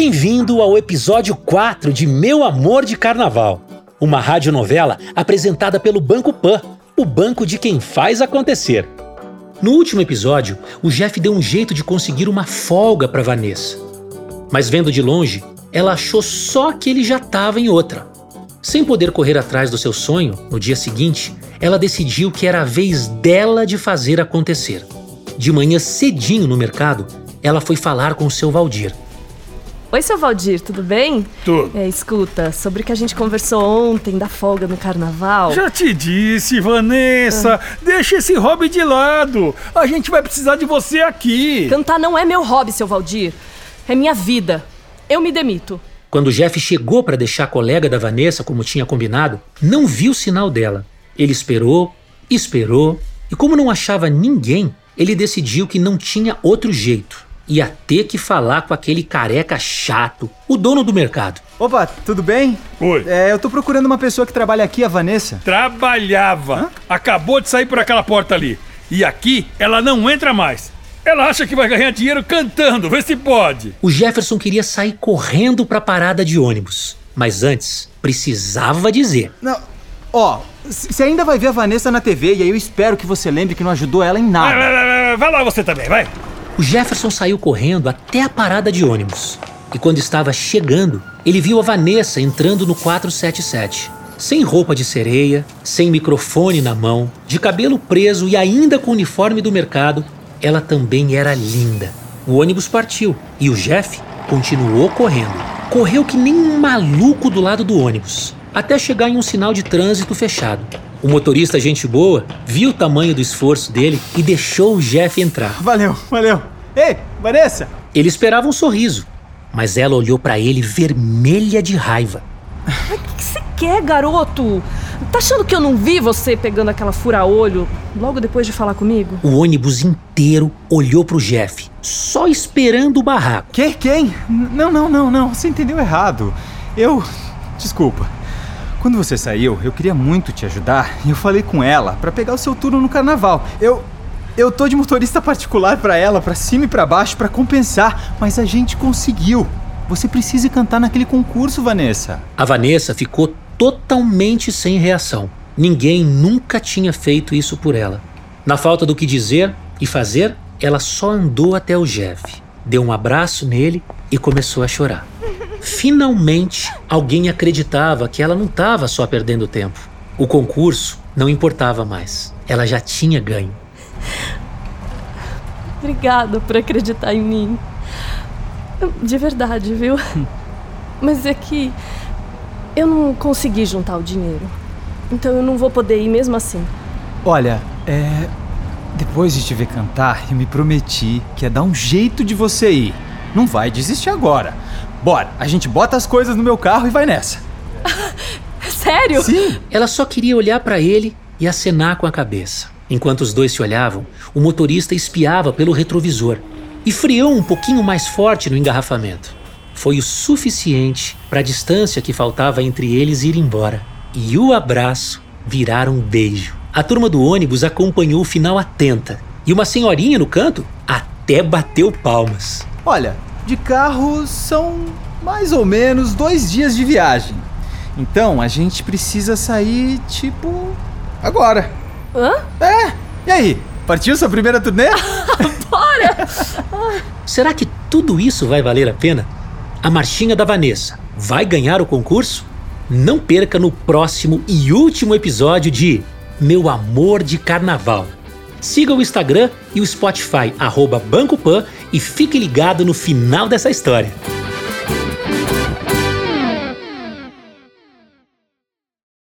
Bem-vindo ao episódio 4 de Meu Amor de Carnaval, uma radionovela apresentada pelo Banco Pan, o banco de quem faz acontecer. No último episódio, o Jeff deu um jeito de conseguir uma folga para Vanessa. Mas vendo de longe, ela achou só que ele já estava em outra. Sem poder correr atrás do seu sonho, no dia seguinte, ela decidiu que era a vez dela de fazer acontecer. De manhã cedinho no mercado, ela foi falar com o seu Valdir. Oi, seu Valdir, tudo bem? Tudo. É, escuta, sobre o que a gente conversou ontem da folga no carnaval. Já te disse, Vanessa, ah. deixa esse hobby de lado. A gente vai precisar de você aqui. Cantar não é meu hobby, seu Valdir. É minha vida. Eu me demito. Quando o Jeff chegou para deixar a colega da Vanessa como tinha combinado, não viu o sinal dela. Ele esperou, esperou, e como não achava ninguém, ele decidiu que não tinha outro jeito ia ter que falar com aquele careca chato, o dono do mercado. Opa, tudo bem? Oi. É, eu tô procurando uma pessoa que trabalha aqui, a Vanessa. Trabalhava. Hã? Acabou de sair por aquela porta ali. E aqui ela não entra mais. Ela acha que vai ganhar dinheiro cantando, vê se pode. O Jefferson queria sair correndo para a parada de ônibus, mas antes precisava dizer. Não, ó, você ainda vai ver a Vanessa na TV e aí eu espero que você lembre que não ajudou ela em nada. Vai, vai, vai, vai lá você também, vai. O Jefferson saiu correndo até a parada de ônibus. E quando estava chegando, ele viu a Vanessa entrando no 477. Sem roupa de sereia, sem microfone na mão, de cabelo preso e ainda com o uniforme do mercado, ela também era linda. O ônibus partiu e o Jeff continuou correndo. Correu que nem um maluco do lado do ônibus, até chegar em um sinal de trânsito fechado. O motorista, gente boa, viu o tamanho do esforço dele e deixou o Jeff entrar. Valeu, valeu. Ei, Vanessa! Ele esperava um sorriso, mas ela olhou para ele vermelha de raiva. O que você quer, garoto? Tá achando que eu não vi você pegando aquela fura-olho logo depois de falar comigo? O ônibus inteiro olhou pro Jeff, só esperando o barraco. Quem? Quem? Não, não, não, não. Você entendeu errado. Eu. Desculpa. Quando você saiu, eu queria muito te ajudar e eu falei com ela para pegar o seu turno no carnaval. Eu eu tô de motorista particular para ela, para cima e para baixo para compensar, mas a gente conseguiu. Você precisa cantar naquele concurso, Vanessa. A Vanessa ficou totalmente sem reação. Ninguém nunca tinha feito isso por ela. Na falta do que dizer e fazer, ela só andou até o Jeff, deu um abraço nele e começou a chorar. Finalmente, alguém acreditava que ela não estava só perdendo tempo. O concurso não importava mais. Ela já tinha ganho. Obrigada por acreditar em mim. De verdade, viu? Mas é que eu não consegui juntar o dinheiro. Então eu não vou poder ir mesmo assim. Olha, é. Depois de te ver cantar, eu me prometi que ia dar um jeito de você ir. Não vai desistir agora. Bora, a gente bota as coisas no meu carro e vai nessa. Sério? Sim. Ela só queria olhar para ele e acenar com a cabeça. Enquanto os dois se olhavam, o motorista espiava pelo retrovisor e freou um pouquinho mais forte no engarrafamento. Foi o suficiente para a distância que faltava entre eles ir embora. E o abraço virar um beijo. A turma do ônibus acompanhou o final atenta e uma senhorinha no canto até bateu palmas. Olha, de carro são mais ou menos dois dias de viagem. Então a gente precisa sair, tipo, agora. Hã? É, e aí? Partiu sua primeira turnê? Bora! Será que tudo isso vai valer a pena? A marchinha da Vanessa vai ganhar o concurso? Não perca no próximo e último episódio de Meu Amor de Carnaval. Siga o Instagram e o Spotify, arroba Banco Pan, e fique ligado no final dessa história.